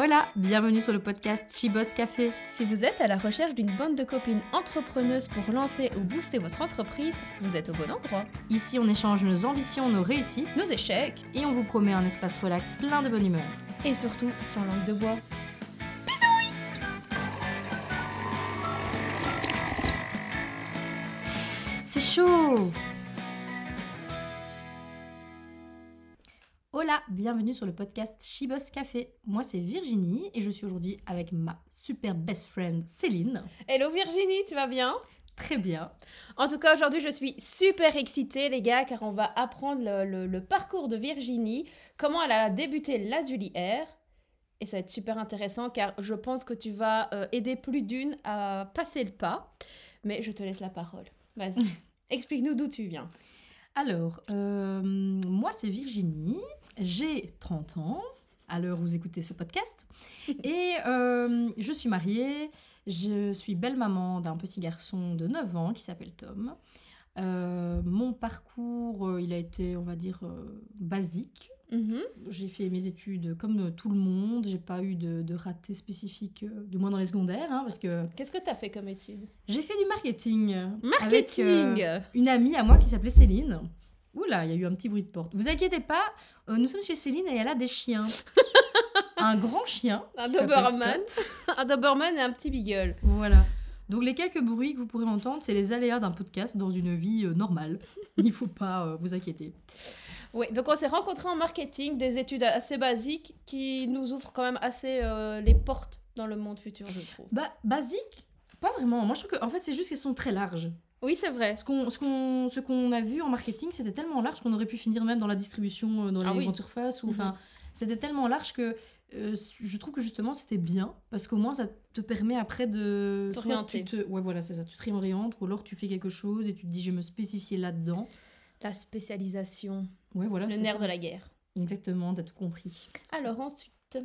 Hola, bienvenue sur le podcast Chibos Café. Si vous êtes à la recherche d'une bande de copines entrepreneuses pour lancer ou booster votre entreprise, vous êtes au bon endroit. Ici, on échange nos ambitions, nos réussites Nos échecs et on vous promet un espace relax plein de bonne humeur. et surtout sans langue de bois. C'est chaud Hola, bienvenue sur le podcast Chibos Café. Moi, c'est Virginie et je suis aujourd'hui avec ma super best friend Céline. Hello Virginie, tu vas bien? Très bien. En tout cas, aujourd'hui, je suis super excitée, les gars, car on va apprendre le, le- le parcours de Virginie, comment elle a débuté l'Azuli Air. Et ça va être super intéressant, car je pense que tu vas euh, aider plus d'une à passer le pas. Mais je te laisse la parole. Vas-y, explique-nous d'où tu viens. Alors, euh, moi, c'est Virginie. J'ai 30 ans à l'heure où vous écoutez ce podcast. Et euh, je suis mariée. Je suis belle-maman d'un petit garçon de 9 ans qui s'appelle Tom. Euh, mon parcours, euh, il a été, on va dire, basique. Mhm. J'ai fait mes études comme tout le monde. J'ai pas eu de, de raté spécifique, du moins dans les secondaires, hein, parce que Qu'est-ce que tu as fait comme étude? j'ai fait du marketing. Avec, Marketing euh, une amie à moi qui s'appelait Céline. Oula, il y a eu un petit bruit de porte. Vous inquiétez pas, euh, nous sommes chez Céline et elle a des chiens. un grand chien. Un Doberman. Un Doberman et un petit Beagle. Voilà. Donc les quelques bruits que vous pourrez entendre, c'est les aléas d'un podcast dans une vie euh, normale. Il faut pas euh, vous inquiéter. Oui, donc on s'est rencontrés en marketing, des études assez basiques qui nous ouvrent quand même assez euh, les portes dans le monde futur, je trouve. Bah, basique, pas vraiment. Moi, je trouve que en fait, c'est juste qu'elles sont très larges. Oui, c'est vrai. Ce qu'on ce qu'on ce qu'on a vu en marketing, c'était tellement large qu'on aurait pu finir même dans la distribution, euh, dans Ah les oui. grandes surfaces. Ou, Mhm. enfin, C'était tellement large que euh, je trouve que justement c'était bien parce qu'au moins ça te permet après de T'orienter. te- ouais voilà c'est ça tu te réorientes ou alors tu fais quelque chose et tu te dis je vais me spécifier là-dedans La spécialisation, ouais voilà le nerf ça. de la guerre. exactement t'as tout compris Alors ensuite,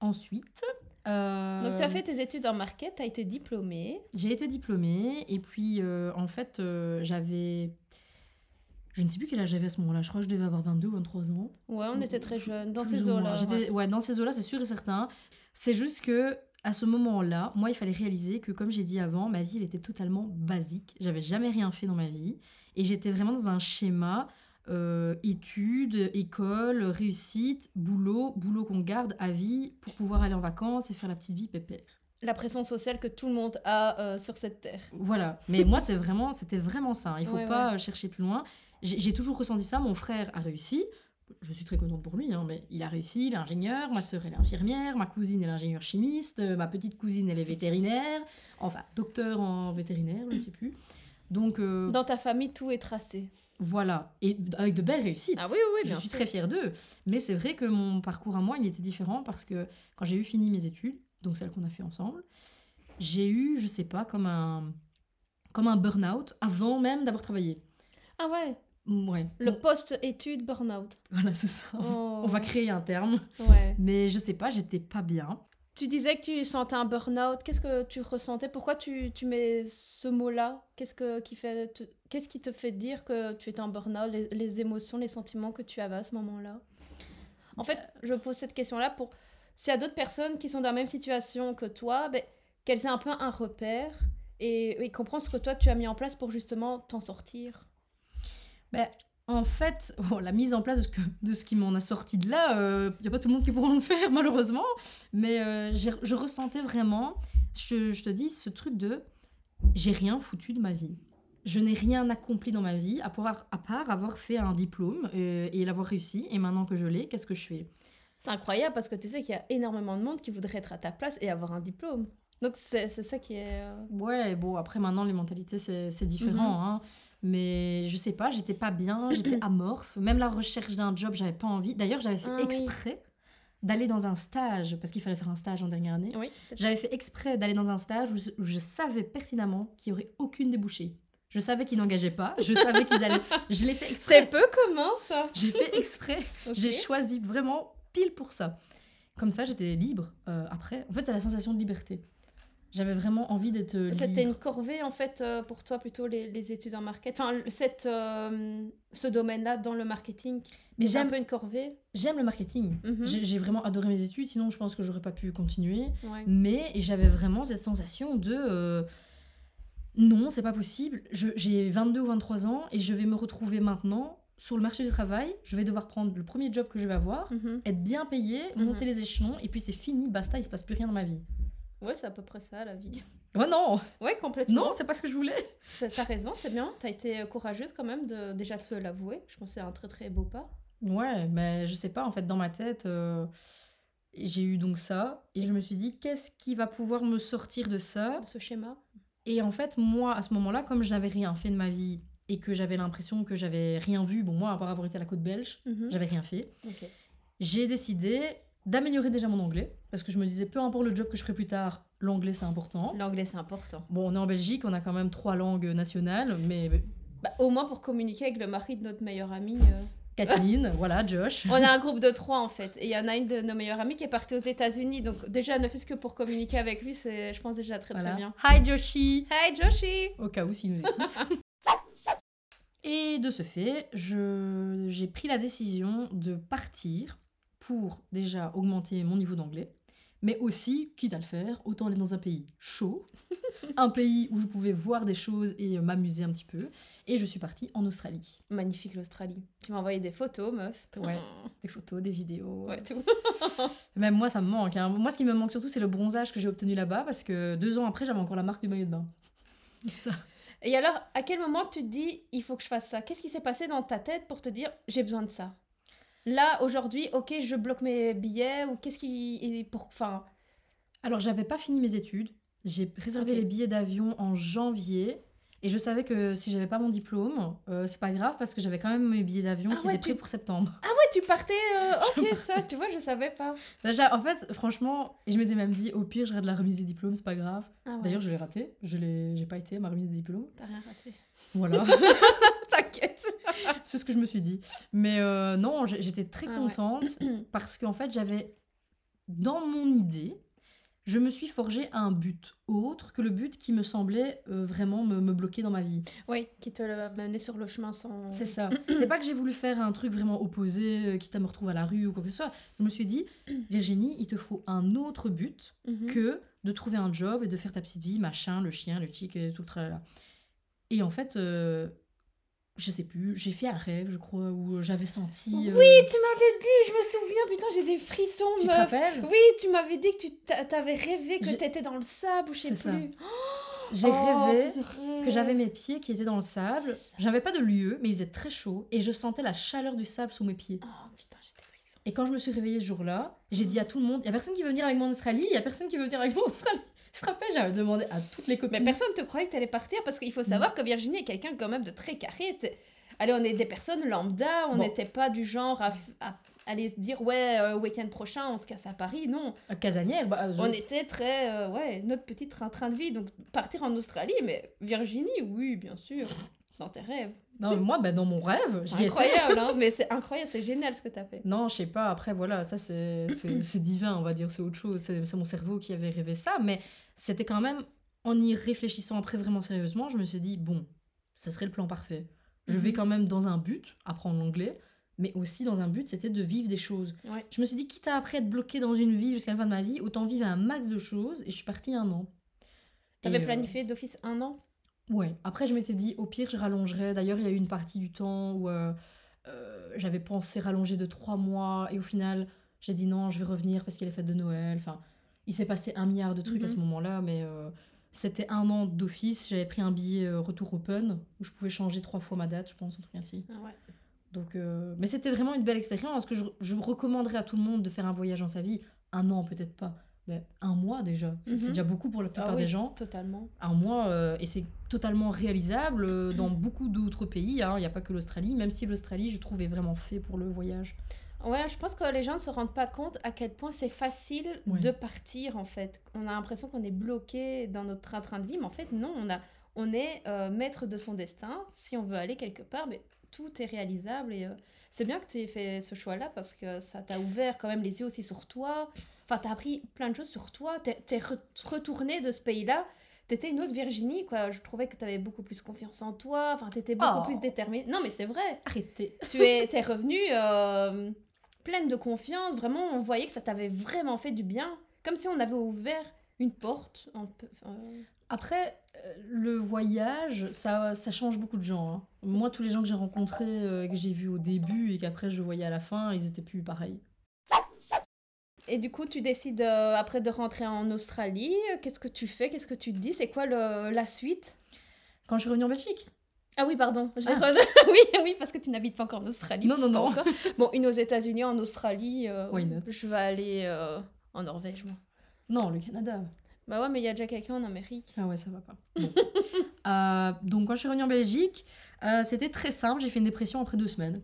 ensuite euh, donc tu as fait tes études en market, tu as été diplômée. j'ai été diplômée et puis euh, en fait euh, j'avais je ne sais plus quel âge j'avais à ce moment-là je crois que je devais avoir 22 ou 23 ans Ouais, on était très jeunes, dans ces eaux-là. Ouais. ouais. dans ces eaux-là, c'est sûr et certain. C'est juste que à ce moment-là, moi, il fallait réaliser que, comme j'ai dit avant, ma vie, elle était totalement basique. J'avais jamais rien fait dans ma vie. Et j'étais vraiment dans un schéma euh, études, école, réussite, boulot, boulot qu'on garde à vie pour pouvoir aller en vacances et faire la petite vie pépère. La pression sociale que tout le monde a euh, sur cette terre. Voilà. Mais moi, c'est vraiment, c'était vraiment ça. Il faut Ouais, pas euh, chercher plus loin. J'ai toujours ressenti ça. Mon frère a réussi. Je suis très contente pour lui, hein, mais il a réussi, il est ingénieur, ma sœur elle est infirmière, ma cousine elle est ingénieure chimiste, ma petite cousine elle est vétérinaire, enfin docteur en vétérinaire, je ne sais plus. Donc euh, Dans ta famille, tout est tracé. Voilà, et avec de belles réussites. Ah oui, oui, oui, je bien suis sûr. très fière d'eux. Mais c'est vrai que mon parcours à moi, il était différent parce que quand j'ai eu fini mes études, donc celles qu'on a fait ensemble, j'ai eu, je sais pas, comme un, comme un burn-out avant même d'avoir travaillé. Ah ouais, Mm, Ouais. le Bon, post-études burn-out. voilà, c'est ça. Oh. On va créer un terme. Ouais. Mais je sais pas, j'étais pas bien. Tu disais que tu sentais un burn-out. Qu'est-ce que tu ressentais? Pourquoi tu, tu mets ce mot-là? Qu'est-ce que qui fait te- Qu'est-ce qui te fait dire que tu étais en burn-out? Les, les émotions, les sentiments que tu avais à ce moment-là? En fait, je pose cette question-là pour s'il y a d'autres personnes qui sont dans la même situation que toi, ben, qu'elles aient un peu un repère et, et comprendre ce que toi tu as mis en place pour justement t'en sortir. Ben, en fait, bon, la mise en place de ce, que, de ce qui m'en a sorti de là, il n'y a pas tout le monde qui pourra le faire, malheureusement. Mais euh, je ressentais vraiment, je, je te dis, ce truc de j'ai rien foutu de ma vie. Je n'ai rien accompli dans ma vie à, pouvoir, à part avoir fait un diplôme euh, et l'avoir réussi. Et maintenant que je l'ai, qu'est-ce que je fais? C'est incroyable parce que tu sais qu'il y a énormément de monde qui voudrait être à ta place et avoir un diplôme. Donc c'est ça qui est... euh, Ouais, bon, après maintenant, les mentalités, c'est c'est différent. Mhm. hein. Mais je sais pas, j'étais pas bien, j'étais amorphe. Même la recherche d'un job, j'avais pas envie. D'ailleurs, j'avais fait Ah oui. exprès d'aller dans un stage, parce qu'il fallait faire un stage en dernière année. Oui, c'est J'avais fait exprès d'aller dans un stage où je, où je savais pertinemment qu'il y aurait aucune débouchée. Je savais qu'ils n'engageaient pas, je savais qu'ils allaient. Je l'ai fait C'est exprès. peu commun ça. J'ai fait exprès. J'ai choisi vraiment pile pour ça. Comme ça, j'étais libre euh, après. En fait, c'est la sensation de liberté. J'avais vraiment envie d'être euh, C'était une corvée en fait euh, pour toi plutôt les, les études en marketing. Enfin, cette, euh, ce domaine-là dans le marketing. Mais c'est un j'aime peu une corvée. j'aime le marketing. Mhm. J'ai j'ai vraiment adoré mes études, sinon je pense que j'aurais pas pu continuer. Ouais. Mais j'avais vraiment cette sensation de euh, non, c'est pas possible. J'ai 22 ou 23 ans et je vais me retrouver maintenant sur le marché du travail. Je vais devoir prendre le premier job que je vais avoir, Mhm. être bien payé, Mhm. monter les échelons et puis c'est fini, basta, il se passe plus rien dans ma vie. Ouais, c'est à peu près ça la vie. Ouais, non, Ouais, complètement. non, c'est pas ce que je voulais. T'as raison, c'est bien. T'as été courageuse quand même de déjà te l'avouer. Je pense que c'est un très très beau pas. Ouais, mais je sais pas, en fait, dans ma tête, euh, j'ai eu donc ça et je me suis dit, qu'est-ce qui va pouvoir me sortir de ça? De ce schéma. Et en fait, moi, à ce moment-là, comme je n'avais rien fait de ma vie et que j'avais l'impression que j'avais rien vu, bon, moi, à part avoir été à la côte belge, Mhm. j'avais rien fait, Ok. j'ai décidé d'améliorer déjà mon anglais parce que je me disais, peu importe le job que je ferai plus tard, l'anglais c'est important. L'anglais c'est important. Bon, on est en Belgique, on a quand même trois langues nationales, mais Bah, au moins pour communiquer avec le mari de notre meilleure amie. euh. Kathleen, voilà, Josh. On a un groupe de trois en fait. Et il y en a une de nos meilleures amies qui est partie aux États-Unis. Donc déjà, ne fût-ce que pour communiquer avec lui, c'est je pense déjà très Voilà. très bien. Hi Joshi Hey Joshi Au cas où s'il nous écoute. Et de ce fait, je- j'ai pris la décision de partir pour déjà augmenter mon niveau d'anglais, mais aussi, quitte à le faire, autant aller dans un pays chaud, un pays où je pouvais voir des choses et euh, m'amuser un petit peu. Et je suis partie en Australie. Magnifique l'Australie. Tu m'as envoyé des photos, meuf. Ouais. Des photos, des vidéos. Ouais, tout. Même moi, ça me manque. hein. Moi, ce qui me manque surtout, c'est le bronzage que j'ai obtenu là-bas, parce que deux ans après, j'avais encore la marque du maillot de bain. Ça. Et alors, à quel moment tu te dis, il faut que je fasse ça? Qu'est-ce qui s'est passé dans ta tête pour te dire, j'ai besoin de ça? Là, aujourd'hui, ok, je bloque mes billets ou qu'est-ce qui. Pour... Enfin, Alors, j'avais pas fini mes études. J'ai réservé les billets d'avion en janvier. Et je savais que si j'avais pas mon diplôme, euh, c'est pas grave parce que j'avais quand même mes billets d'avion Ah qui ouais, étaient tu- prêts pour septembre. ah ouais, tu partais. euh, ok, ça, tu vois, je savais pas. Déjà, en fait, franchement, et je m'étais même dit, au pire, je rate la remise des diplômes, c'est pas grave. Ah ouais, D'ailleurs, je l'ai raté. Je l'ai, j'ai pas été à ma remise des diplômes. t'as rien raté. Voilà, T'inquiète. c'est ce que je me suis dit. Mais euh, non, j'étais très Ah ouais. contente parce qu'en fait, j'avais dans mon idée, je me suis forgé un but autre que le but qui me semblait euh, vraiment me, me bloquer dans ma vie. Oui, qui te menait sur le chemin sans. C'est ça. C'est pas que j'ai voulu faire un truc vraiment opposé, euh, quitte à me retrouver à la rue ou quoi que ce soit. Je me suis dit, Virginie, il te faut un autre but Mhm. que de trouver un job et de faire ta petite vie, machin, le chien, le chic et tout le tralala. Et en fait, euh, je sais plus, j'ai fait un rêve, je crois, où j'avais senti. Oui, euh, tu m'avais dit, je me souviens, putain, j'ai des frissons, tu te rappelles? Oui, tu m'avais dit que tu t'a- t'avais rêvé que t'étais dans le sable ou je sais ça. plus. J'ai Oh, rêvé que j'avais mes pieds qui étaient dans le sable. J'avais pas de lieu, mais il faisait très chaud et je sentais la chaleur du sable sous mes pieds. Oh putain, des frissons. Et quand je me suis réveillée ce jour-là, j'ai dit à tout le monde, il y a personne qui veut venir avec moi en Australie, il y a personne qui veut venir avec moi en Australie. Je te rappelle, j'avais demandé à toutes les copines. Mais personne te croyait que t'allais partir parce qu'il faut savoir que Virginie est quelqu'un quand même de très carré. Allez, on est des personnes lambda, on Bon. n'était pas du genre à, aller se dire ouais, euh, week-end prochain on se casse à Paris. Non, À Casanière, bah, je- on était très euh, ouais, notre petit train, de vie. Donc partir en Australie, mais Virginie, oui, bien sûr, dans tes rêves. Non, moi, bah, dans mon rêve, j'y incroyable, hein, mais c'est incroyable, c'est génial ce que t'as fait. Non, je sais pas, après, voilà, ça c'est divin, on va dire, c'est autre chose. C'est mon cerveau qui avait rêvé ça, mais c'était quand même, en y réfléchissant après vraiment sérieusement, je me suis dit, bon, ce serait le plan parfait. Je vais Mhm. quand même dans un but, apprendre l'anglais, mais aussi dans un but, c'était de vivre des choses. Ouais. Je me suis dit, quitte à après être bloquée dans une vie jusqu'à la fin de ma vie, autant vivre un max de choses, et je suis partie un an. T'avais euh, planifié d'office un an? Ouais, après je m'étais dit au pire je rallongerais. D'ailleurs il y a eu une partie du temps où euh, euh, j'avais pensé rallonger de trois mois et au final j'ai dit non je vais revenir parce qu'il y a les fêtes de Noël. Enfin, il s'est passé un milliard de trucs à ce Mhm. moment-là, mais euh, c'était un an d'office. J'avais pris un billet euh, retour open où je pouvais changer trois fois ma date, je pense, un truc ainsi. Ah ouais. Donc, euh, mais c'était vraiment une belle expérience que je, je recommanderais à tout le monde de faire un voyage dans sa vie. Un an peut-être pas, mais un mois déjà. C'est Mhm. déjà beaucoup pour la plupart Ah oui, des gens Totalement. un mois euh, et c'est totalement réalisable dans beaucoup d'autres pays. hein. Il n'y a pas que l'Australie, même si l'Australie, je trouve, est vraiment fait pour le voyage. Ouais, je pense que les gens ne se rendent pas compte à quel point c'est facile Ouais. de partir en fait. On a l'impression qu'on est bloqué dans notre train-train de vie, mais en fait non, on, a, on est euh, maître de son destin. Si on veut aller quelque part, mais tout est réalisable et euh, c'est bien que tu aies fait ce choix-là parce que ça t'a ouvert quand même les yeux aussi sur toi, Enfin, t'as appris plein de choses sur toi. T'es t'es re- retourné de ce pays-là. T'étais une autre Virginie, quoi. Je trouvais que t'avais beaucoup plus confiance en toi. Enfin, t'étais beaucoup Oh. plus déterminée. Non, mais c'est vrai. Arrêtez. tu es, t'es revenue euh, pleine de confiance. Vraiment, on voyait que ça t'avait vraiment fait du bien. Comme si on avait ouvert une porte. un peu- enfin, Après, euh, le voyage, ça, ça change beaucoup de gens. hein. Moi, tous les gens que j'ai rencontrés, euh, que j'ai vus au début et qu'après je voyais à la fin, ils étaient plus pareils. Et du coup, tu décides euh, après de rentrer en Australie. Qu'est-ce que tu fais? Qu'est-ce que tu te dis? C'est quoi le- la suite? Quand je suis revenue en Belgique Ah oui, pardon. j'ai Ah. oui, oui, parce que tu n'habites pas encore en Australie. Non, non, non. encore. Bon, une aux États-Unis, en Australie. euh, Je vais aller euh, en Norvège, moi. Non, le Canada. Bah ouais, mais il y a déjà quelqu'un en Amérique. Ah ouais, ça va pas. Bon. Euh, donc, quand je suis revenue en Belgique, euh, c'était très simple. J'ai fait une dépression après deux semaines.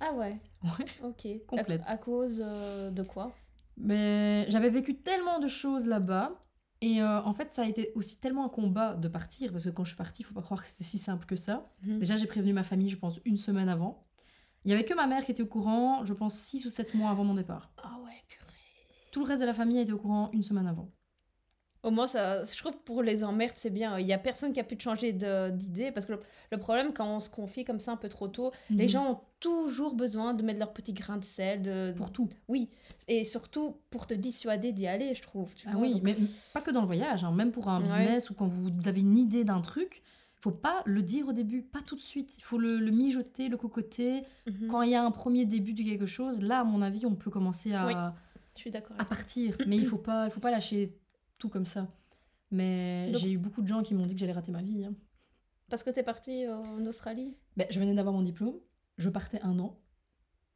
Ah ouais. Ouais. Ok. Complète. À, à cause de quoi? Mais j'avais vécu tellement de choses là-bas. Et euh, en fait, ça a été aussi tellement un combat de partir. Parce que quand je suis partie, il faut pas croire que c'était si simple que ça. Mhm. Déjà, j'ai prévenu ma famille, je pense, une semaine avant. Il y avait que ma mère qui était au courant, je pense, six ou sept mois avant mon départ. Ah ouais, purée. Tout le reste de la famille a été au courant une semaine avant. Au moins, ça, je trouve que pour les emmerdes, c'est bien. Il y a personne qui a pu changer d'idée. Parce que le, le problème, quand on se confie comme ça un peu trop tôt, les Mhm. gens ont toujours besoin de mettre leur petit grain de sel. De, Pour tout. Oui. Et surtout pour te dissuader d'y aller, je trouve. tu Ah vois. oui, Donc, mais pas que dans le voyage, hein, même pour un Ouais. business ou quand vous avez une idée d'un truc, faut pas le dire au début, pas tout de suite. Il faut le, le mijoter, le cocoter. mhm, Quand il y a un premier début de quelque chose, là, à mon avis, on peut commencer à, Oui. Je suis d'accord. à partir. Mais il faut pas, il faut pas lâcher tout comme ça. Mais Donc- j'ai eu beaucoup de gens qui m'ont dit que j'allais rater ma vie. hein. Parce que t'es partie en Australie? Ben, je venais d'avoir mon diplôme, je partais un an,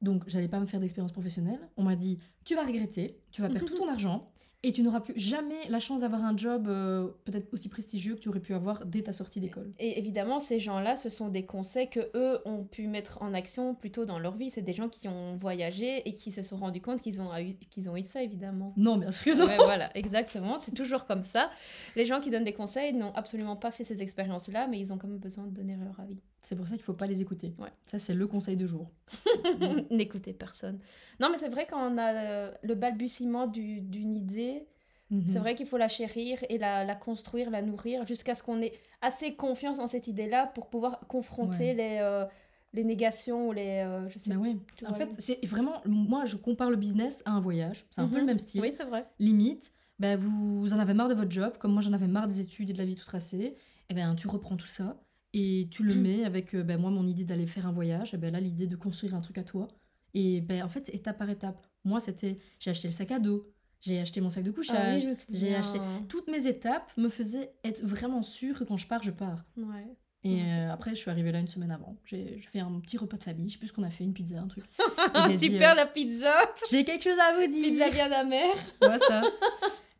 donc j'allais pas me faire d'expérience professionnelle. On m'a dit tu vas regretter, tu vas perdre tout ton argent et tu n'auras plus jamais la chance d'avoir un job euh, peut-être aussi prestigieux que tu aurais pu avoir dès ta sortie d'école. Et évidemment, ces gens-là, ce sont des conseils que eux ont pu mettre en action plus tôt dans leur vie. C'est des gens qui ont voyagé et qui se sont rendus compte qu'ils ont, qu'ils ont eu ça, évidemment. Non, bien sûr que non. Ouais, voilà, exactement. C'est toujours comme ça. Les gens qui donnent des conseils n'ont absolument pas fait ces expériences-là, mais ils ont quand même besoin de donner leur avis. C'est pour ça qu'il faut pas les écouter. Ouais. Ça c'est le conseil de jour. N'écoutez personne. Non, mais c'est vrai quand on a euh, le balbutiement du- d'une idée, Mhm. c'est vrai qu'il faut la chérir et la, la construire, la nourrir, jusqu'à ce qu'on ait assez confiance en cette idée-là pour pouvoir confronter Ouais. les, euh, les négations ou les... euh, je sais ouais. tu En fait, c'est vraiment moi je compare le business à un voyage. C'est un peu Mhm. le même style. Oui, c'est vrai. limite, ben, vous en avez marre de votre job, comme moi j'en avais marre des études et de la vie tout tracée, et ben tu reprends tout ça et tu le Mhm. mets avec ben, moi mon idée d'aller faire un voyage, et ben là l'idée de construire un truc à toi. Et ben en fait c'est étape par étape. Moi c'était j'ai acheté le sac à dos, j'ai acheté mon sac de Ah oui, couchage. j'ai acheté- Toutes mes étapes me faisaient être vraiment sûre que quand je pars, je pars. Ouais. Et euh, après, je suis arrivée là une semaine avant. J'ai fait un petit repas de famille. Je sais plus ce qu'on a fait, une pizza, un truc. dit, Super euh, la pizza J'ai quelque chose à vous dire. Pizza bien amère Ouais, ça.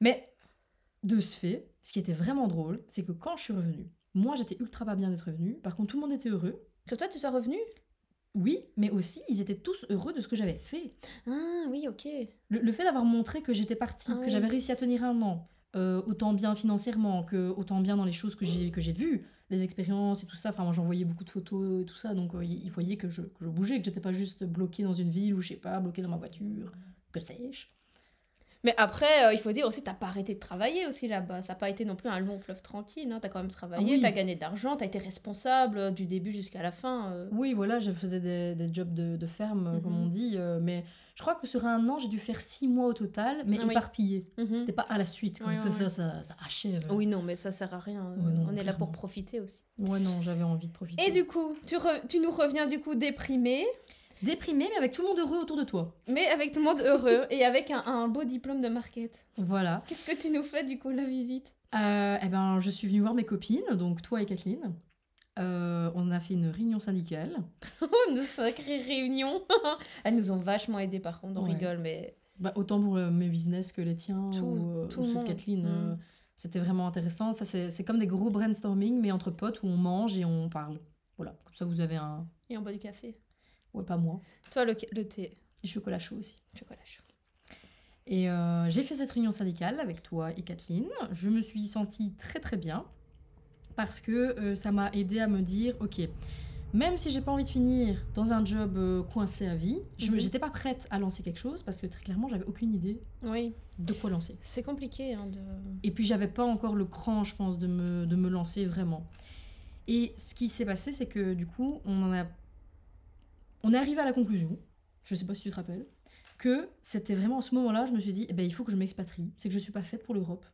Mais de ce fait, ce qui était vraiment drôle, c'est que quand je suis revenue, moi j'étais ultra pas bien d'être revenue. Par contre, tout le monde était heureux. Que toi, tu sois revenu Oui, mais aussi ils étaient tous heureux de ce que j'avais fait. Ah oui, ok. Le, le fait d'avoir montré que j'étais partie, Ah que oui. j'avais réussi à tenir un an, euh, autant bien financièrement que autant bien dans les choses que j'ai que j'ai vues, les expériences et tout ça. Enfin, moi j'envoyais beaucoup de photos et tout ça, donc euh, ils ils voyaient que je, que je bougeais, que j'étais pas juste bloquée dans une ville ou je sais pas, bloquée dans ma voiture, que sais-je. Mais après, euh, il faut dire aussi, t'as pas arrêté de travailler aussi là-bas. Ça n'a pas été non plus un long fleuve tranquille. Hein. T'as quand même travaillé, oui. t'as gagné de l'argent, t'as été responsable euh, du début jusqu'à la fin. euh. Oui, voilà, je faisais des, des jobs de, de ferme, comme Mhm. on dit, euh, mais je crois que sur un an, j'ai dû faire six mois au total, mais Ah oui. éparpillés. Mhm. C'était pas à la suite, comme Oui, ça, ça, oui. ça, ça achève. Oui, non, mais ça sert à rien. Ouais, non, On est là pour profiter aussi. Ouais, non, j'avais envie de profiter. Et du coup, tu, re- tu nous reviens du coup déprimé, Déprimé, mais avec tout le monde heureux autour de toi. mais avec tout le monde heureux et avec un, un beau diplôme de market. Voilà. Qu'est-ce que tu nous fais du coup, la vie vite Euh, eh ben, je suis venue voir mes copines, donc toi et Kathleen. Euh, on a fait une réunion syndicale. Oh, une sacrée réunion Elles nous ont vachement aidé par contre, on Ouais. rigole, mais... Bah, autant pour euh, mes business que les tiens Tout- ou, euh, tout ou le ceux de. Kathleen. Mm. C'était vraiment intéressant. Ça, c'est c'est comme des gros brainstorming, mais entre potes où on mange et on parle. Voilà, comme ça vous avez un... Et on boit du café. Ouais, pas moi. Toi, le, le thé, Du chocolat chaud aussi. chocolat chaud. Et euh, j'ai fait cette réunion syndicale avec toi et Kathleen. Je me suis sentie très très bien parce que euh, ça m'a aidé à me dire, ok, même si j'ai pas envie de finir dans un job euh, coincé à vie, je Mhm. j'étais pas prête à lancer quelque chose parce que très clairement, j'avais aucune idée Oui, de quoi lancer. c'est compliqué hein, de... Et puis j'avais pas encore le cran, je pense, de me, de me lancer vraiment. Et ce qui s'est passé, c'est que du coup, on en a. On est arrivé à la conclusion, je sais pas si tu te rappelles, que c'était vraiment à ce moment-là, je me suis dit, eh ben, il faut que je m'expatrie. C'est que je suis pas faite pour l'Europe.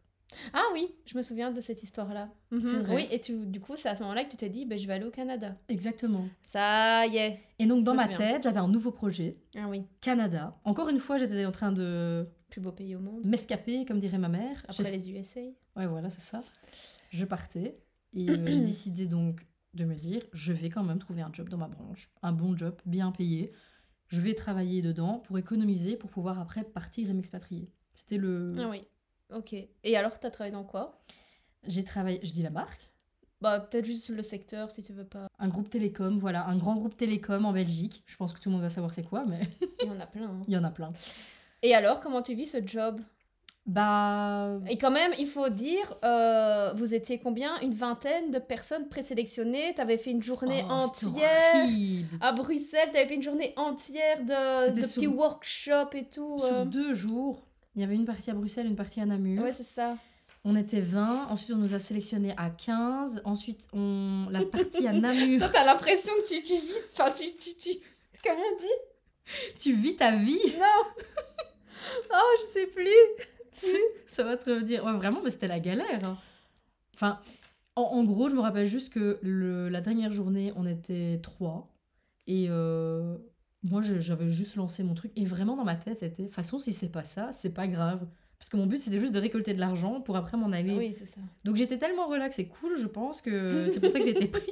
Ah oui, je me souviens de cette histoire-là. Mhm. Oui, et tu, du coup, c'est à ce moment-là que tu t'es dit, ben, je vais aller au Canada. Exactement. Ça y est. Et donc, dans ma souviens. tête, j'avais un nouveau projet, Ah oui, Canada. Encore une fois, j'étais en train de plus beau pays au monde. m'escaper, comme dirait ma mère. Après les USA. Ouais, voilà, c'est ça. Je partais et euh, j'ai décidé donc de me dire, je vais quand même trouver un job dans ma branche, un bon job, bien payé. Je vais travailler dedans pour économiser, pour pouvoir après partir et m'expatrier. C'était le... Ah oui, ok. Et alors, t'as travaillé dans quoi? J'ai travaillé, je dis la marque, Bah, peut-être juste le secteur si tu veux pas. un groupe télécom, voilà, un grand groupe télécom en Belgique. Je pense que tout le monde va savoir c'est quoi, mais Il y en a plein. hein. il y en a plein. Et alors, comment tu vis ce job? Bah... Et quand même, il faut dire, euh, vous étiez combien? Une vingtaine de personnes présélectionnées. T'avais fait une journée oh, entière. À Bruxelles, t'avais fait une journée entière de, de sur- petits workshops et tout. Sur euh. deux jours, il y avait une partie à Bruxelles, une partie à Namur. Ouais, c'est ça. On était 20, ensuite on nous a sélectionnés à 15, ensuite on... la partie à Namur. Toi, t'as l'impression que tu, tu vis. Enfin, tu, tu, tu. Comment on dit? Tu vis ta vie? Non Oh, je sais plus. Ça va te dire. Ouais, vraiment, mais c'était la galère. hein. Enfin, en, en gros, je me rappelle juste que le- la dernière journée, on était trois. Et euh, moi, j'avais juste lancé mon truc. Et vraiment, dans ma tête, c'était de toute façon, si c'est pas ça, c'est pas grave. Parce que mon but, c'était juste de récolter de l'argent pour après m'en aller. Oui, c'est ça. Donc j'étais tellement relax et cool, je pense que c'est pour ça que j'ai été prise.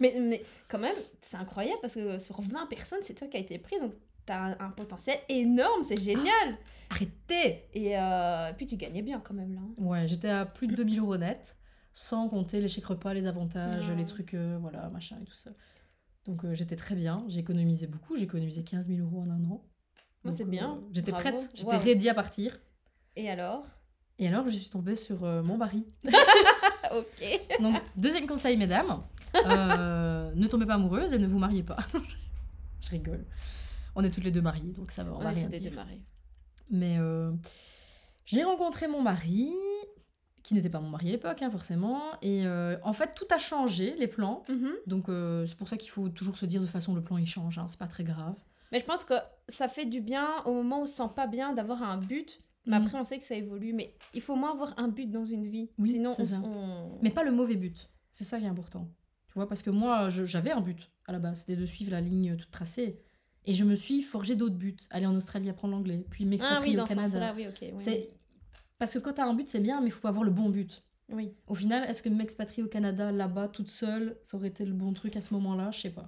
Mais, mais quand même, c'est incroyable parce que sur 20 personnes, c'est toi qui as été prise. Donc, t'as un, potentiel énorme. C'est génial. Arrêtez Et euh, puis, tu gagnais bien quand même là. hein. Ouais, j'étais à plus de 2000 euros net, sans compter les chèques repas, les avantages, les trucs, euh, voilà, machin et tout ça. Donc euh, j'étais très bien, j'ai économisé beaucoup, j'ai économisé 15 000 euros en un an. Moi, c'est bien, j'étais prête, j'étais Waouh. ready à partir. Et alors? Et alors, je suis tombée sur mon mari. Ok. Donc, deuxième conseil, mesdames, ne tombez pas amoureuse et ne vous mariez pas. je rigole. On est toutes les deux mariées, donc ça va, on, On va est rien sur des dire. démarrés. Mais euh, j'ai rencontré mon mari, qui n'était pas mon mari à l'époque, hein, forcément. Et euh, en fait, tout a changé, les plans. Mhm. Donc euh, c'est pour ça qu'il faut toujours se dire de façon le plan il change, hein, c'est pas très grave. Mais je pense que ça fait du bien au moment où on se sent pas bien d'avoir un but. Mais Mm. après, on sait que ça évolue. Mais il faut au moins avoir un but dans une vie. Oui, Sinon, on, on- Mais pas le mauvais but, c'est ça qui est important. Tu vois, parce que moi j'avais un but à la base, c'était de suivre la ligne toute tracée. Et je me suis forgé d'autres buts, aller en Australie apprendre l'anglais, puis Ah m'expatrier oui, au dans ce Canada. sens-là, oui, ok. oui. Parce que quand t'as un but c'est bien, mais il faut avoir le bon but. Oui. Au final, est-ce que m'expatrier au Canada là-bas toute seule, ça aurait été le bon truc à ce moment-là? Je sais pas.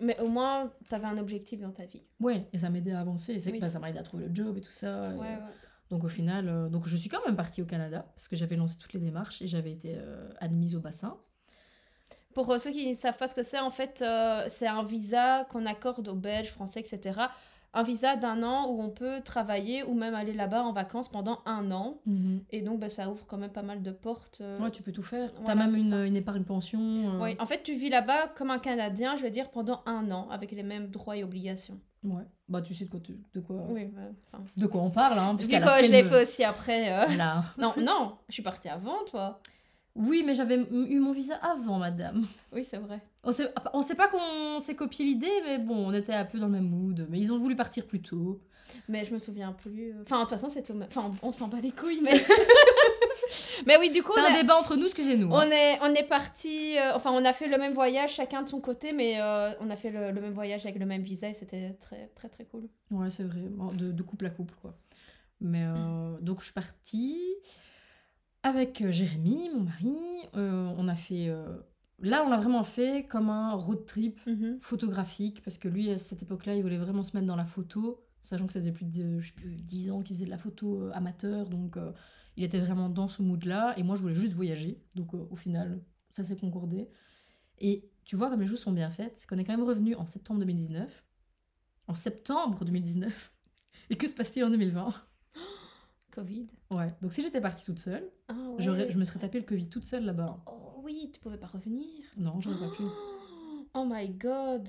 Mais au moins, t'avais un objectif dans ta vie. Ouais, et ça m'aidait à avancer. Et C'est Oui. que bah, ça m'a aidé à trouver le job et tout ça. et- Ouais, ouais. Donc au final, euh, donc je suis quand même partie au Canada parce que j'avais lancé toutes les démarches et j'avais été euh, admise au bassin. Pour euh, ceux qui ne savent pas ce que c'est, en fait, euh, c'est un visa qu'on accorde aux Belges, Français, etc. Un visa d'un an où on peut travailler ou même aller là-bas en vacances pendant un an. Et donc, bah, ça ouvre quand même pas mal de portes. euh. Ouais, tu peux tout faire. T'as Voilà, même c'est une, une épargne pension. euh, Oui, en fait, tu vis là-bas comme un Canadien, je veux dire, pendant un an, avec les mêmes droits et obligations. ouais. Bah tu sais de quoi, de quoi, Oui, bah, de quoi on parle. Hein, que la je l'ai fait aussi après. euh. Voilà. Non, non, je suis partie avant, toi. Oui, mais j'avais eu mon visa avant, madame. Oui, c'est vrai. On sait, on sait pas qu'on s'est copié l'idée, mais bon, on était un peu dans le même mood. Mais ils ont voulu partir plus tôt. Mais je me souviens plus. euh. Enfin, de toute façon. Enfin, on s'en bat les couilles, mais. mais oui, du coup, C'est un a- débat entre nous, excusez-nous. hein. on est, on est parti. euh, Enfin, on a fait le même voyage, chacun de son côté, mais euh, on a fait le, le même voyage avec le même visa et c'était très, très, très cool. Ouais, c'est vrai. De, de couple à couple, quoi. Mais euh, donc, je suis partie avec euh, Jérémy, mon mari. Euh, on a fait. euh, Là, on l'a vraiment fait comme un road trip Mhm. photographique, parce que lui, à cette époque-là, il voulait vraiment se mettre dans la photo, sachant que ça faisait plus de je sais plus, 10 ans qu'il faisait de la photo euh, amateur, donc euh, il était vraiment dans ce mood-là, et moi, je voulais juste voyager. Donc, euh, au final, ça s'est concordé. Et tu vois, comme les choses sont bien faites, c'est qu'on est quand même revenu en septembre 2019. En septembre 2019 Et que se passe-t-il en 2020 Covid. Ouais, donc si j'étais partie toute seule, Ah ouais. je me serais tapé le Covid toute seule là-bas. Oh oui, tu pouvais pas revenir. Non, j'aurais pas pu. Oh, Oh my god.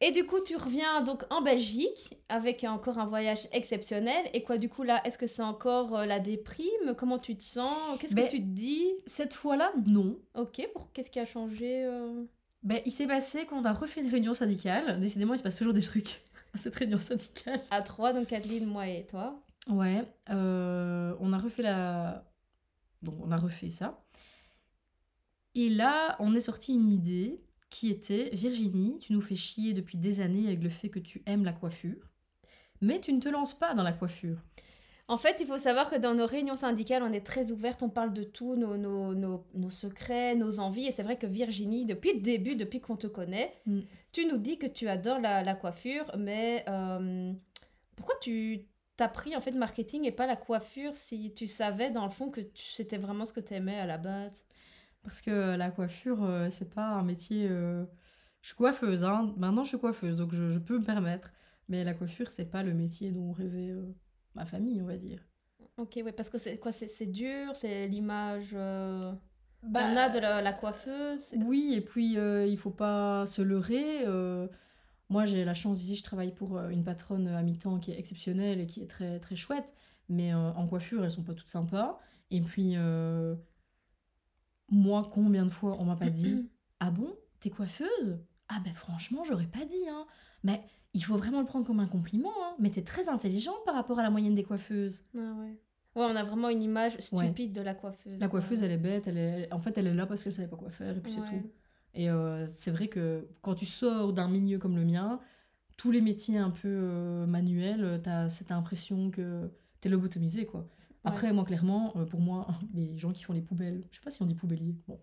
Et du coup, tu reviens donc en Belgique avec encore un voyage exceptionnel. Et quoi, du coup, là, est-ce que c'est encore euh, la déprime? Comment tu te sens? Qu'est-ce Ben, que tu te dis? Cette fois-là, non. Ok, pour qu'est-ce qui a changé euh? Ben, il s'est passé qu'on a refait une réunion syndicale. Décidément, il se passe toujours des trucs à cette réunion syndicale. À trois, donc Kathleen, moi et toi. Ouais, euh, on a refait la... Donc, on a refait ça. Et là, on est sorti une idée qui était Virginie, tu nous fais chier depuis des années avec le fait que tu aimes la coiffure, mais tu ne te lances pas dans la coiffure. En fait, il faut savoir que dans nos réunions syndicales, on est très ouverte, on parle de tout, nos, nos, nos, nos secrets, nos envies. Et c'est vrai que Virginie, depuis le début, depuis qu'on te connaît, Mm. tu nous dis que tu adores la, la coiffure, mais euh, pourquoi tu t'as pris en fait marketing et pas la coiffure si tu savais dans le fond que tu- c'était vraiment ce que tu aimais à la base? Parce que la coiffure, euh, c'est pas un métier. euh, Je suis coiffeuse, hein. Maintenant, je suis coiffeuse, donc je, je peux me permettre. Mais la coiffure, c'est pas le métier dont rêvait euh, ma famille, on va dire. Ok, ouais, parce que c'est quoi C'est c'est dur, c'est l'image euh, Bah, qu'on a de la, la coiffeuse. Oui, et puis euh, il faut pas se leurrer. euh, moi, j'ai la chance ici, je travaille pour euh, une patronne à mi-temps qui est exceptionnelle et qui est très très chouette. Mais euh, en coiffure, elles sont pas toutes sympas. Et puis, euh, moi, combien de fois on m'a pas dit Ah bon, t'es coiffeuse? Ah ben franchement, j'aurais pas dit. Hein. Mais il faut vraiment le prendre comme un compliment. Hein. Mais t'es très intelligente par rapport à la moyenne des coiffeuses. Ah ouais. Ouais, on a vraiment une image stupide de la coiffeuse. La coiffeuse, ouais. elle est bête. Elle est... En fait, elle est là parce qu'elle savait pas quoi faire et puis c'est tout. Et euh, c'est vrai que quand tu sors d'un milieu comme le mien, tous les métiers un peu euh, manuels, t'as cette impression que t'es lobotomisé, quoi. Après, moi, clairement, euh, pour moi, les gens qui font les poubelles, je sais pas si on dit poubellier, bon.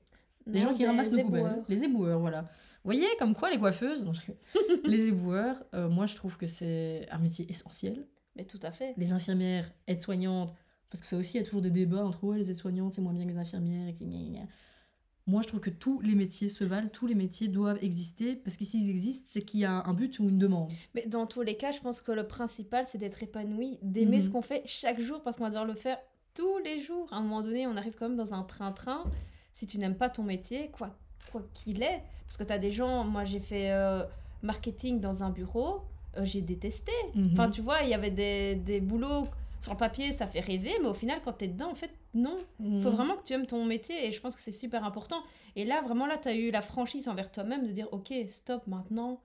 Les Non, gens qui ramassent nos poubelles, les éboueurs, voilà. Vous voyez, comme quoi, les coiffeuses, non, je les éboueurs, euh, moi, je trouve que c'est un métier essentiel. Mais tout à fait. Les infirmières, aides-soignantes, parce que ça aussi, il y a toujours des débats entre ouais, les aides-soignantes, c'est moins bien que les infirmières. Et Moi, je trouve que tous les métiers se valent, tous les métiers doivent exister, parce que s'ils existent, c'est qu'il y a un but ou une demande. Mais dans tous les cas, je pense que le principal, c'est d'être épanoui, d'aimer Mhm. ce qu'on fait chaque jour, parce qu'on va devoir le faire tous les jours. À un moment donné, on arrive quand même dans un train-train. Si tu n'aimes pas ton métier, quoi quoi qu'il est, parce que tu as des gens, moi j'ai fait euh, marketing dans un bureau, euh, j'ai détesté. Mhm. Enfin, tu vois, il y avait des, des boulots, sur le papier, ça fait rêver, mais au final, quand tu es dedans, en fait, non. Il faut vraiment que tu aimes ton métier et je pense que c'est super important. Et là, vraiment, là, tu as eu la franchise envers toi-même de dire Ok, stop, maintenant,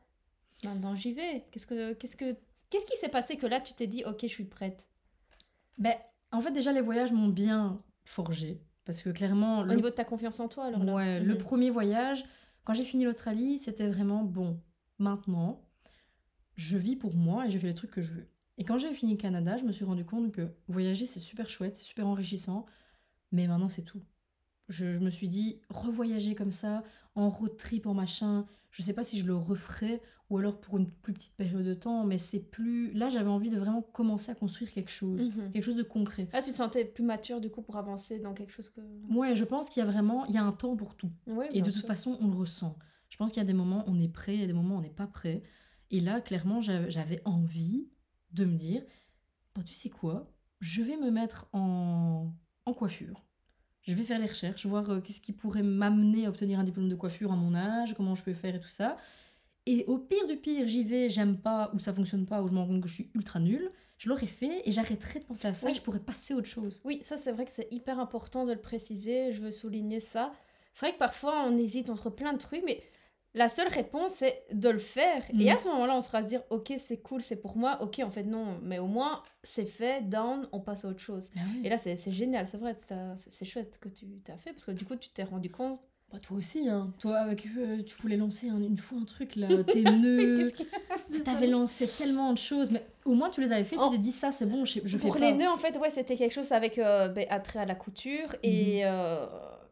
maintenant j'y vais. Qu'est-ce que, qu'est-ce que, qu'est-ce qui s'est passé que là, tu t'es dit Ok, je suis prête? Ben, en fait, déjà, les voyages m'ont bien forgé, parce que clairement, Au le niveau de ta confiance en toi, alors là Ouais, le Mhm. premier voyage, quand j'ai fini l'Australie, c'était vraiment bon. Maintenant, je vis pour moi et je fais les trucs que je veux. Et quand j'ai fini le Canada, je me suis rendu compte que voyager, c'est super chouette, c'est super enrichissant, mais maintenant, c'est tout. Je, je me suis dit, revoyager comme ça, en road trip, en machin, je sais pas si je le referais ou alors pour une plus petite période de temps, mais c'est plus. Là, j'avais envie de vraiment commencer à construire quelque chose, Mhm. quelque chose de concret. Là, tu te sentais plus mature du coup pour avancer dans quelque chose que. Ouais, je pense qu'il y a vraiment, il y a un temps pour tout. Ouais, Et de toute façon, on le ressent. Je pense qu'il y a des moments où on est prêt et des moments où on n'est pas prêt. Et là, clairement, j'avais envie de me dire, tu sais quoi, je vais me mettre en, en coiffure. Je vais faire les recherches, voir euh, qu'est-ce qui pourrait m'amener à obtenir un diplôme de coiffure à mon âge, comment je peux faire et tout ça. Et au pire du pire, j'y vais, j'aime pas, ou ça fonctionne pas, ou je me rends compte que je suis ultra nulle. Je l'aurais fait et j'arrêterai de penser à ça Oui. et je pourrais passer à autre chose. Oui, ça c'est vrai que c'est hyper important de le préciser, je veux souligner ça. C'est vrai que parfois on hésite entre plein de trucs, mais la seule réponse c'est de le faire. Mm. Et à ce moment-là, on sera se dire, ok, c'est cool, c'est pour moi, ok, en fait non, mais au moins c'est fait, down, on passe à autre chose. Et là, c'est génial, c'est vrai, ça- c'est chouette que tu t'as fait, parce que du coup, tu t'es rendu compte. Bah, toi aussi, hein. Toi, avec, euh, tu voulais lancer un- une fois un truc, là, tes nœuds. Tu t'avais lancé tellement de choses, mais au moins tu les avais fait, tu t'es dit ça, c'est bon, je, je fais Pour pas. les nœuds, en fait, ouais, c'était quelque chose avec euh, ben, attrait à la couture. Et euh,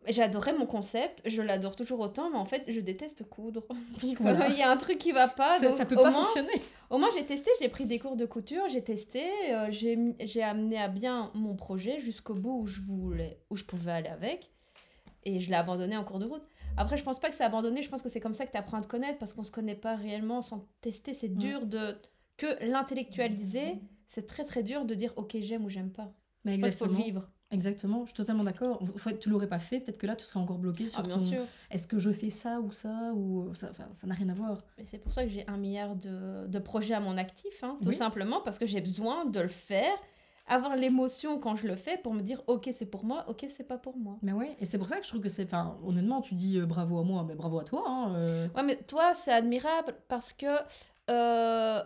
j'adorais mon concept, je l'adore toujours autant, mais en fait, je déteste coudre. Voilà. il y a un truc qui va pas. ça, donc ça peut au pas moins, fonctionner. Au moins, j'ai testé, j'ai pris des cours de couture, j'ai testé, euh, j'ai amené à bien mon projet jusqu'au bout où je, voulais, où je pouvais aller avec. Et je l'ai abandonné en cours de route. Après, je pense pas que c'est abandonné, je pense que c'est comme ça que tu apprends à te connaître parce qu'on se connaît pas réellement sans tester. C'est dur de. que l'intellectualiser, c'est très très dur de dire ok, j'aime ou j'aime pas. Mais En fait, faut le exactement. vivre. Exactement, je suis totalement d'accord. En fait, tu l'aurais pas fait, peut-être que là, tu serais encore bloqué sur Ah, bien ton- sûr. Est-ce que je fais ça ou ça ou ça enfin, n'a rien à voir. Mais c'est pour ça que j'ai un milliard de, de projets à mon actif, hein, tout Oui. simplement parce que j'ai besoin de le faire, avoir l'émotion quand je le fais pour me dire ok c'est pour moi, ok c'est pas pour moi. Mais ouais, et c'est pour ça que je trouve que c'est. Enfin, honnêtement, tu dis euh, bravo à moi, mais bravo à toi. Hein, euh. Ouais mais toi c'est admirable parce que euh,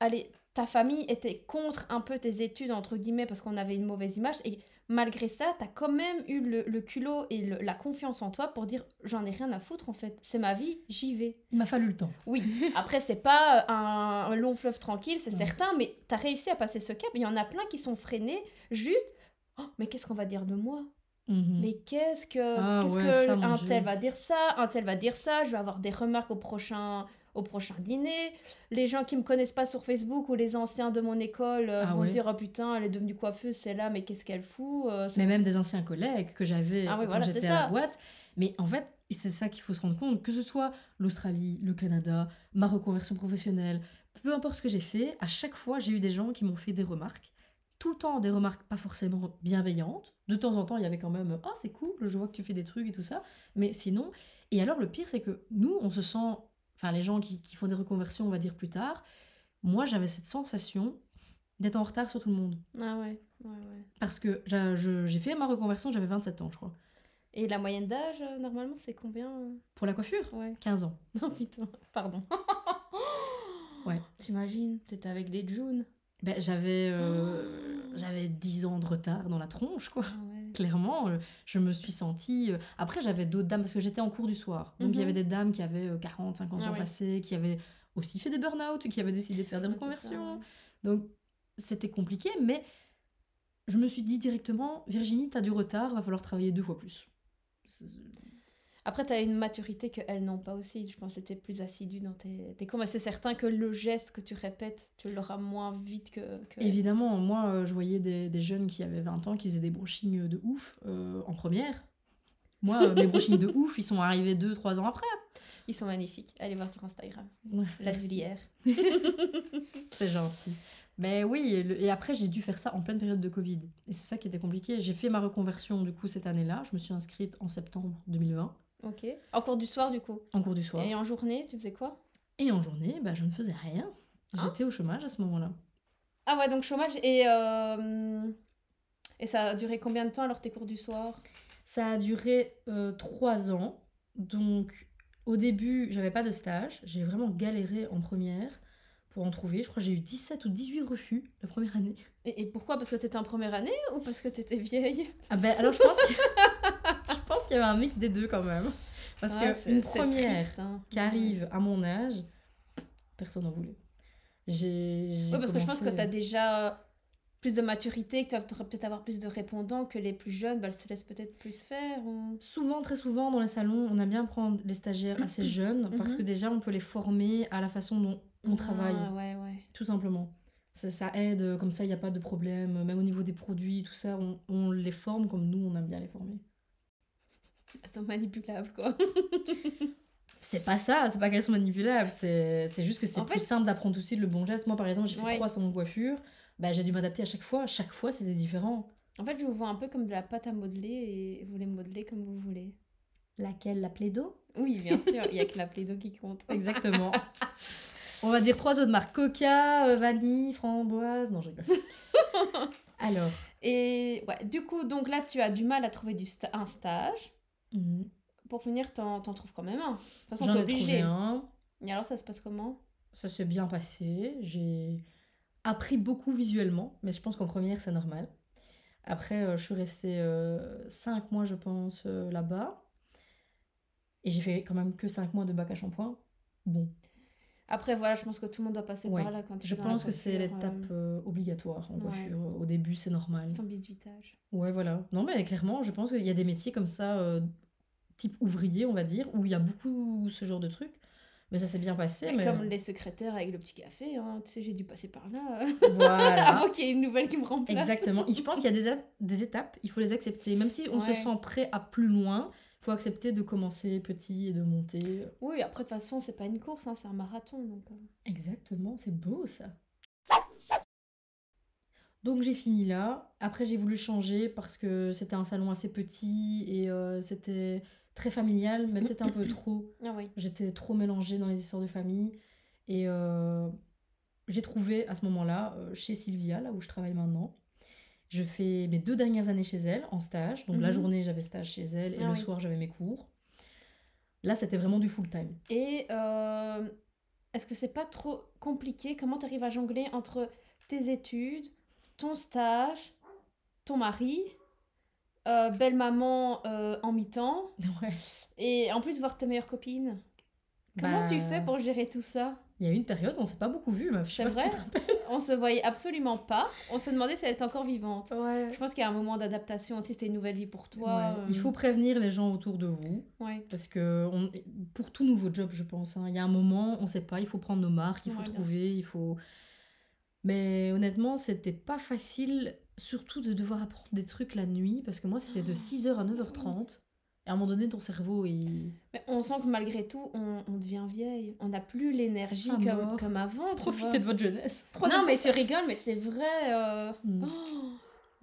allez ta famille était contre un peu tes études entre guillemets parce qu'on avait une mauvaise image et malgré ça t'as quand même eu le, le culot et le- la confiance en toi pour dire j'en ai rien à foutre en fait c'est ma vie j'y vais. Il m'a fallu le temps. Oui, après, c'est pas un, un long fleuve tranquille, c'est certain, mais tu as réussi à passer ce cap. Il y en a plein qui sont freinés juste. Oh, mais qu'est-ce qu'on va dire de moi? Mhm. Mais qu'est-ce que, Ah qu'est-ce ouais, que ça, un Dieu. tel va dire ça, un tel va dire ça, je vais avoir des remarques au prochain, au prochain dîner. Les gens qui me connaissent pas sur Facebook ou les anciens de mon école euh, Ah vont se dire oh putain, elle est devenue coiffeuse, c'est là, mais qu'est-ce qu'elle fout euh, Mais même des anciens collègues que j'avais Ah oui, quand voilà, j'étais à la boîte. Mais en fait, c'est ça qu'il faut se rendre compte, que ce soit l'Australie, le Canada, ma reconversion professionnelle, peu importe ce que j'ai fait, à chaque fois, j'ai eu des gens qui m'ont fait des remarques. Tout le temps, des remarques pas forcément bienveillantes. De temps en temps, il y avait quand même Ah, c'est cool, je vois que tu fais des trucs et tout ça. Mais sinon. Et alors, le pire, c'est que nous, on se sent. Enfin, les gens qui, qui font des reconversions, on va dire plus tard. Moi, j'avais cette sensation d'être en retard sur tout le monde. Ah ouais, ouais, ouais. Parce que j'ai fait ma reconversion, j'avais 27 ans, je crois. Et la moyenne d'âge, euh, normalement, c'est combien euh Pour la coiffure? Ouais. 15 ans. Non, putain, pardon. Ouais. T'imagines, t'étais avec des Junes. Ben, j'avais euh, j'avais 10 ans de retard dans la tronche, quoi. Ah ouais. Clairement, euh, je me suis sentie... euh, Après, j'avais d'autres dames, parce que j'étais en cours du soir. Donc, il y Mhm. avait des dames qui avaient euh, 40, 50 Ah ans ouais. passés, qui avaient aussi fait des burn-out, qui avaient décidé de faire des reconversions. Donc, c'était compliqué, mais je me suis dit directement, Virginie, t'as du retard, va falloir travailler deux fois plus. Après, t'as une maturité qu'elles n'ont pas aussi. Je pense que t'es plus assidu dans tes, tes cours. Mais c'est certain que le geste que tu répètes, tu l'auras moins vite que. que... Évidemment, moi, euh, je voyais des, des jeunes qui avaient 20 ans qui faisaient des brushings de ouf euh, en première. Moi, euh, mes brushings de ouf, ils sont arrivés 2-3 ans après. Ils sont magnifiques. Allez voir sur Instagram. Ouais, La merci. Zulière. C'est gentil. Mais oui, et, le- et après, j'ai dû faire ça en pleine période de Covid. Et c'est ça qui était compliqué. J'ai fait ma reconversion, du coup, cette année-là. Je me suis inscrite en septembre 2020, Ok. En cours du soir, du coup. en cours du soir. Et en journée, tu faisais quoi? Et en journée, bah, je ne faisais rien. Hein J'étais au chômage à ce moment-là. Ah ouais, donc chômage. Et, euh, et ça a duré combien de temps alors tes cours du soir? Ça a duré euh, trois ans. Donc, au début, j'avais pas de stage. J'ai vraiment galéré en première pour en trouver. Je crois que j'ai eu 17 ou 18 refus la première année. et, et pourquoi? Parce que t'étais en première année ou parce que t'étais vieille? Ah ben, alors, je pense que- je pense qu'il y avait un mix des deux quand même. Parce Ouais, que une première triste, hein. qui arrive à mon âge, personne n'en voulait. J'ai. Oui, parce que je pense que tu as déjà plus de maturité, que tu vas peut-être avoir plus de répondants, que les plus jeunes, bah, elles se laissent peut-être plus faire. Ou... Souvent, très souvent, dans les salons, on aime bien prendre les stagiaires assez jeunes parce Mhm. que déjà, on peut les former à la façon dont on travaille. Ah, ouais, ouais. Tout simplement. Ça, ça aide, euh, comme ça, il n'y a pas de problème. Même au niveau des produits, tout ça, on, on les forme comme nous, on aime bien les former. Elles sont manipulables, quoi. C'est pas ça, c'est pas qu'elles sont manipulables, c'est juste que c'est plus fait- simple d'apprendre suite le bon geste. Moi, par exemple, j'ai fait Ouais. trois salons de coiffure, bah, j'ai dû m'adapter à chaque fois. Chaque fois, c'était différent. En fait, je vous vois un peu comme de la pâte à modeler et vous les modeler comme vous voulez. Laquelle? La Plaido Oui, bien sûr, il y a que la plaido qui compte. Exactement. On va dire trois autres marques Coca, euh, vanille, framboise. Non, je rigole. Alors, Et ouais, du coup, donc là, tu as du mal à trouver du sta- un stage. Mhm, Pour finir, t'en t'en trouves quand même un. De toute façon, j'en t'es ai trouvé obligé. un. Et alors, ça se passe comment? Ça s'est bien passé. J'ai appris beaucoup visuellement, mais je pense qu'en première, c'est normal. Après, euh, je suis restée euh, cinq mois, je pense, euh, là-bas. Et j'ai fait quand même que cinq mois de bac à shampoing. Bon, Après, voilà, je pense que tout le monde doit passer Ouais. par là quand tu je pense que c'est coiffure, l'étape euh, euh, obligatoire en ouais. coiffure. Au début, c'est normal. sans bisutage. Ouais, voilà. Non, mais clairement, je pense qu'il y a des métiers comme ça, euh, type ouvrier, on va dire, où il y a beaucoup ce genre de trucs. Mais ça s'est bien passé. Mais... Comme les secrétaires avec le petit café, hein, tu sais, j'ai dû passer par là Voilà. avant qu'il y ait une nouvelle qui me remplace. Exactement. Et Je pense qu'il y a des, des étapes, il faut les accepter. Même si on se sent prêt à plus loin, faut accepter de commencer petit et de monter. Oui, après, de toute façon, c'est pas une course, hein, c'est un marathon. Donc, euh. Exactement, c'est beau ça. Donc j'ai fini là. Après j'ai voulu changer parce que c'était un salon assez petit et euh, c'était très familial, mais peut-être un peu trop. Ah oui. J'étais trop mélangée dans les histoires de famille. Et euh, j'ai trouvé à ce moment-là, chez Sylvia, là où je travaille maintenant, je fais mes deux dernières années chez elle en stage. Donc la Mhm. journée j'avais stage chez elle et Ah le oui. soir j'avais mes cours. Là c'était vraiment du full time. Et euh, est-ce que c'est pas trop compliqué? Comment tu arrives à jongler entre tes études, ton stage, ton mari, euh, belle-maman euh, en mi-temps, Ouais. et en plus voir tes meilleures copines? Comment tu Bah, fais pour gérer tout ça? Il y a eu une période où on s'est pas beaucoup vu, meuf. C'est si vrai rappelles. On se voyait absolument pas. On se demandait si elle était encore vivante. Ouais. Je pense qu'il y a un moment d'adaptation aussi, c'était une nouvelle vie pour toi. Ouais. Il faut prévenir les gens autour de vous. euh, Ouais. Parce que on, pour tout nouveau job, je pense, hein, il y a un moment, on sait pas, il faut prendre nos marques, il faut trouver, il faut. Mais honnêtement, c'était pas facile, surtout de devoir apprendre des trucs la nuit, parce que moi, c'était de 6h à 9h30. Et à un moment donné, ton cerveau, il. Mais on sent que malgré tout, on, on devient vieille. On n'a plus l'énergie Ah, comme, comme avant. Profitez de votre jeunesse. Non, mais tu rigoles, mais c'est vrai. euh, Hmm. oh,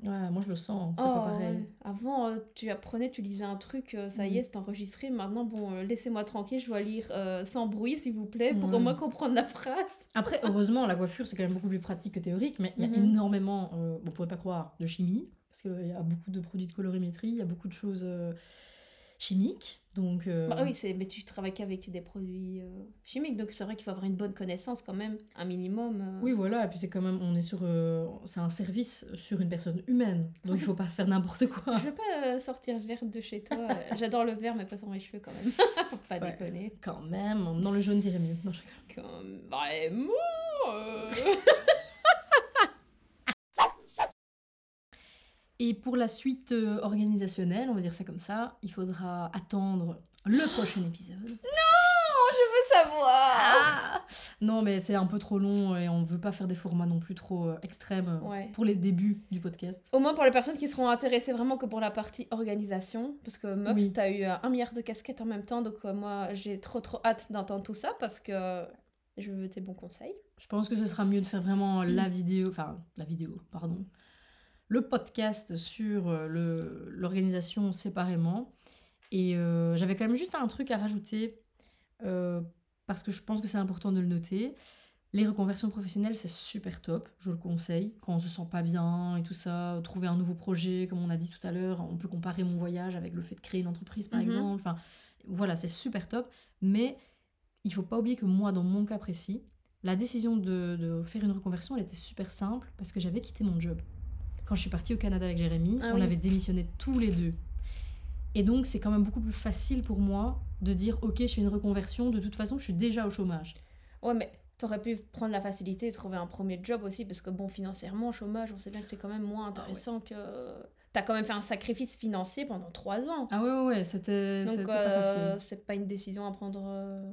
Ouais, moi, je le sens, c'est oh, pas pareil. ouais. Avant, euh, tu apprenais, tu lisais un truc, euh, ça y Mm. est, c'est enregistré. Maintenant, bon, euh, laissez-moi tranquille, je dois lire euh, sans bruit, s'il vous plaît, pour au moins comprendre la phrase. Après, heureusement, la coiffure, c'est quand même beaucoup plus pratique que théorique, mais il y a Mhm. énormément, euh, on pourrait pas croire, de chimie, parce qu'il y a beaucoup de produits de colorimétrie, il y a beaucoup de choses euh, chimiques. Donc, euh, Bah oui, c'est, mais tu travailles qu'avec des produits euh, chimiques, donc c'est vrai qu'il faut avoir une bonne connaissance quand même, un minimum. euh. oui, voilà, et puis c'est quand même, on est sur, euh, c'est un service sur une personne humaine, donc il faut pas faire n'importe quoi. Je veux pas sortir verte de chez toi. J'adore le vert, mais pas sur mes cheveux quand même. Faut pas Ouais. déconner. Quand même, dans le jaune dirait mieux. Non, je vraiment. euh. Et pour la suite euh, organisationnelle, on va dire ça comme ça, il faudra attendre le prochain épisode. Oh, je veux savoir. Ah non, mais c'est un peu trop long et on veut pas faire des formats non plus trop euh, extrêmes euh, Ouais. pour les débuts du podcast. Au moins pour les personnes qui seront intéressées vraiment que pour la partie organisation. Parce que meuf, Oui. t'as eu euh, un milliard de casquettes en même temps. Donc moi, j'ai trop trop hâte d'entendre tout ça parce que je veux tes bons conseils. Je pense que ce sera mieux de faire vraiment la vidéo, enfin la vidéo, pardon, le podcast sur euh, l'organisation séparément. Et euh, j'avais quand même juste un truc à rajouter euh, parce que je pense que c'est important de le noter. Les reconversions professionnelles, c'est super top, je le conseille. Quand on se sent pas bien et tout ça, trouver un nouveau projet, comme on a dit tout à l'heure, on peut comparer mon voyage avec le fait de créer une entreprise par Mhm. exemple. Enfin, voilà, c'est super top. Mais il faut pas oublier que moi, dans mon cas précis, la décision de, de faire une reconversion, elle était super simple parce que j'avais quitté mon job. Quand je suis partie au Canada avec Jérémy, Ah on oui. avait démissionné tous les deux. Et donc, c'est quand même beaucoup plus facile pour moi de dire Ok, je fais une reconversion, de toute façon, je suis déjà au chômage. Ouais, mais t'aurais pu prendre la facilité et trouver un premier job aussi. Parce que bon, financièrement, chômage, on sait bien que c'est quand même moins intéressant que. T'as quand même fait un sacrifice financier pendant trois ans. Ah ouais, ouais, ouais, c'était Donc pas euh, facile. c'est pas une décision à prendre. euh,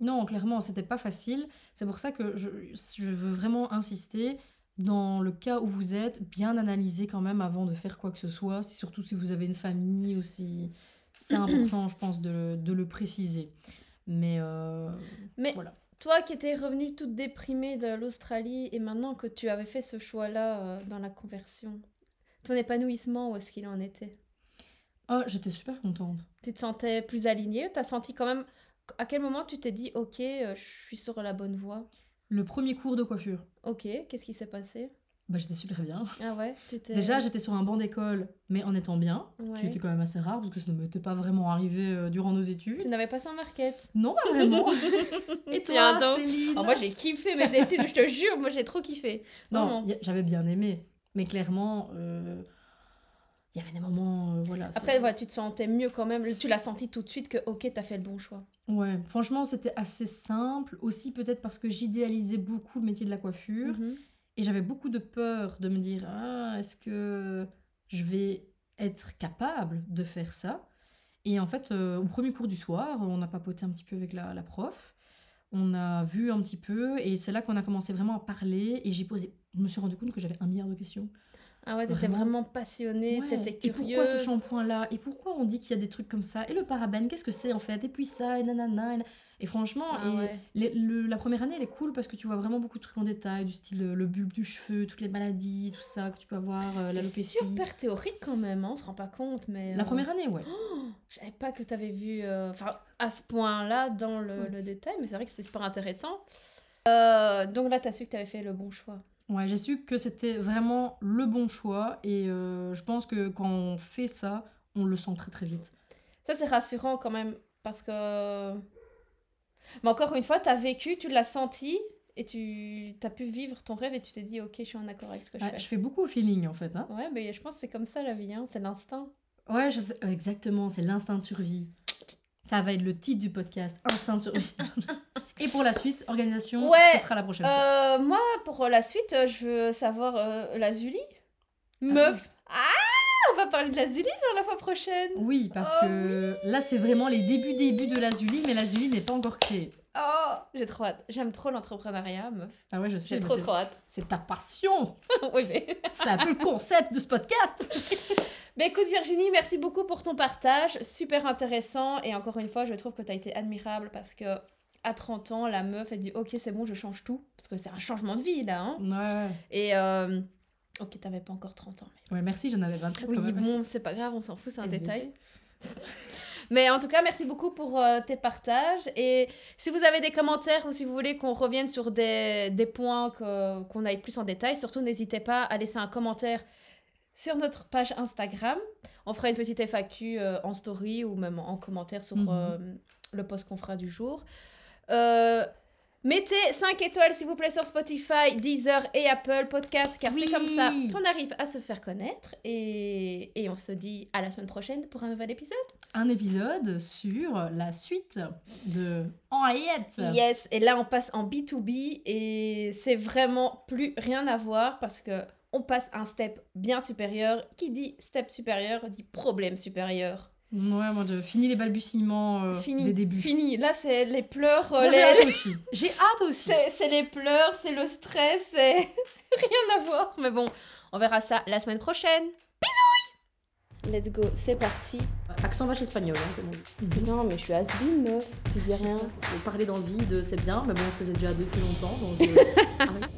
Non, clairement, c'était pas facile. C'est pour ça que je, je veux vraiment insister dans le cas où vous êtes, bien analyser quand même avant de faire quoi que ce soit, surtout si vous avez une famille ou si c'est important, je pense, de, le- de le préciser. Mais euh, Mais voilà. toi qui étais revenue toute déprimée de l'Australie et maintenant que tu avais fait ce choix-là euh, dans la conversion, ton épanouissement, où est-ce qu'il en était? Oh, j'étais super contente. Tu te sentais plus alignée? T'as senti quand même. À quel moment tu t'es dit, ok, euh, je suis sur la bonne voie Le premier cours de coiffure, Ok, qu'est-ce qui s'est passé? Bah, j'étais super bien. Ah ouais Déjà, j'étais sur un banc d'école, mais en étant bien, Ouais. qui était quand même assez rare parce que ça ne m'était pas vraiment arrivé euh, durant nos études. Tu n'avais pas ça en market Non, pas vraiment. Et Tiens toi, donc. Céline Oh, Moi j'ai kiffé mes études, je te jure, moi j'ai trop kiffé. Non, a- j'avais bien aimé. Mais clairement, euh, il y avait des moments. euh, voilà, Après, ouais, tu te sentais mieux quand même. Tu l'as senti tout de suite que, ok, t'as fait le bon choix. Ouais, franchement, c'était assez simple. Aussi, peut-être parce que j'idéalisais beaucoup le métier de la coiffure. Mhm. Et j'avais beaucoup de peur de me dire Ah, est-ce que je vais être capable de faire ça? Et en fait, euh, au premier cours du soir, on a papoté un petit peu avec la, la prof. On a vu un petit peu. Et c'est là qu'on a commencé vraiment à parler. Et j'ai posé. Je me suis rendu compte que j'avais un milliard de questions. Ah ouais, t'étais Vraiment. vraiment passionnée, Ouais. t'étais Et curieuse. pourquoi ce shampoing-là? Et pourquoi on dit qu'il y a des trucs comme ça? Et le parabène, qu'est-ce que c'est en fait? Et puis ça, et nanana. et Et franchement, Ah et ouais. les- le- la première année, elle est cool parce que tu vois vraiment beaucoup de trucs en détail, du style euh, le bulbe du cheveu, toutes les maladies, tout ça que tu peux avoir, euh, C'est l'alopécie. super théorique quand même, hein, on se rend pas compte, mais... La euh, première année, ouais. Je savais pas que tu avais vu euh, à ce point-là dans le, Ouais. le détail, mais c'est vrai que c'était super intéressant. Donc là, tu as su que tu avais fait le bon choix. Ouais, j'ai su que c'était vraiment le bon choix et euh, je pense que quand on fait ça, on le sent très très vite. Ça, c'est rassurant quand même, parce que... Mais encore une fois, tu as vécu, tu l'as senti, et tu as pu vivre ton rêve, et tu t'es dit, ok, je suis en accord avec ce que je fais. je fais beaucoup au feeling en fait. Hein. Ouais, mais je pense que c'est comme ça la vie, hein, c'est l'instinct. Ouais, je sais- exactement, c'est l'instinct de survie. Ça va être le titre du podcast, instinct de survie. et pour la suite, organisation, Ouais, ce sera la prochaine fois. Euh, moi, pour la suite, euh, je veux savoir euh, la Zulie. Meuf. Ah, on va parler de la Zulie dans la fois prochaine. Oui, parce Oh que là, c'est vraiment les débuts débuts de l'Azuli, mais l'Azuli n'est pas encore créée. Oh, j'ai trop hâte. J'aime trop l'entrepreneuriat, meuf. Ah ouais, je sais, J'ai trop trop hâte. c'est ta passion. oui, mais... C'est un peu le concept de ce podcast. Mais écoute Virginie, merci beaucoup pour ton partage, super intéressant et encore une fois, je trouve que tu as été admirable parce que à 30 ans, la meuf elle dit OK, c'est bon, je change tout parce que c'est un changement de vie là hein. Ouais. Et euh, OK, t'avais pas encore 30 ans. mais- Ouais, merci, j'en avais 23. Oui, quand même, bon, c'est pas grave, on s'en fout, c'est un SVP. détail. Mais en tout cas, merci beaucoup pour euh, tes partages. Et si vous avez des commentaires ou si vous voulez qu'on revienne sur des, des points qu'on aille plus en détail, surtout n'hésitez pas à laisser un commentaire sur notre page Instagram. On fera une petite FAQ euh, en story ou même en commentaire sur Mhm. euh, le post qu'on fera du jour. Euh, mettez 5 étoiles s'il vous plaît sur Spotify, Deezer et Apple Podcast car Oui. c'est comme ça qu'on arrive à se faire connaître et, et on se dit à la semaine prochaine pour un nouvel épisode. Un épisode sur la suite de Henriette. Yes, et là on passe en B2B et c'est vraiment plus rien à voir parce que on passe un step bien supérieur. Qui dit step supérieur dit problème supérieur. Ouais, moi, je finis les balbutiements euh, Fini, des débuts. fini. Là c'est les pleurs, euh, j'ai hâte aussi. J'ai hâte aussi. c'est les pleurs, c'est le stress, c'est rien à voir. Mais bon, on verra ça la semaine prochaine. Bisous Let's go, c'est parti. Accent vache espagnol, hein, comme on dit. Non mais je suis has meuf, tu dis rien. Parler dans le vide, c'est bien, mais bon, on faisait déjà depuis longtemps, donc... euh, arrête.